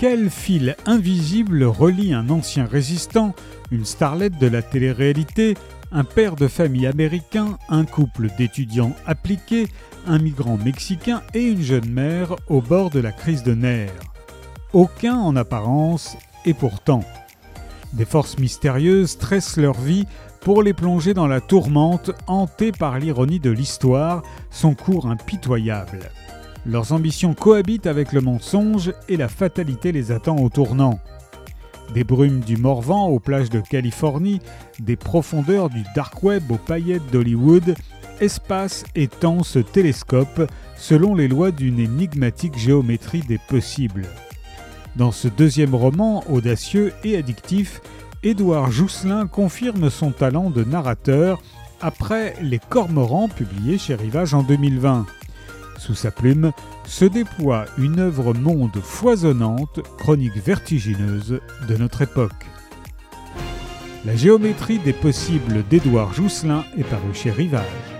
Quel fil invisible relie un ancien résistant, une starlette de la télé-réalité, un père de famille américain, un couple d'étudiants appliqués, un migrant mexicain et une jeune mère au bord de la crise de nerfs? Aucun en apparence, et pourtant. Des forces mystérieuses tressent leur vie pour les plonger dans la tourmente hantée par l'ironie de l'histoire, son cours impitoyable. Leurs ambitions cohabitent avec le mensonge et la fatalité les attend au tournant. Des brumes du Morvan aux plages de Californie, des profondeurs du dark web aux paillettes d'Hollywood, espace et temps se télescopent selon les lois d'une énigmatique géométrie des possibles. Dans ce deuxième roman, audacieux et addictif, Édouard Jousselin confirme son talent de narrateur après Les Cormorans publiés chez Rivage en 2020. Sous sa plume se déploie une œuvre monde foisonnante, chronique vertigineuse de notre époque. La géométrie des possibles d'Édouard Jousselin est parue chez Rivage.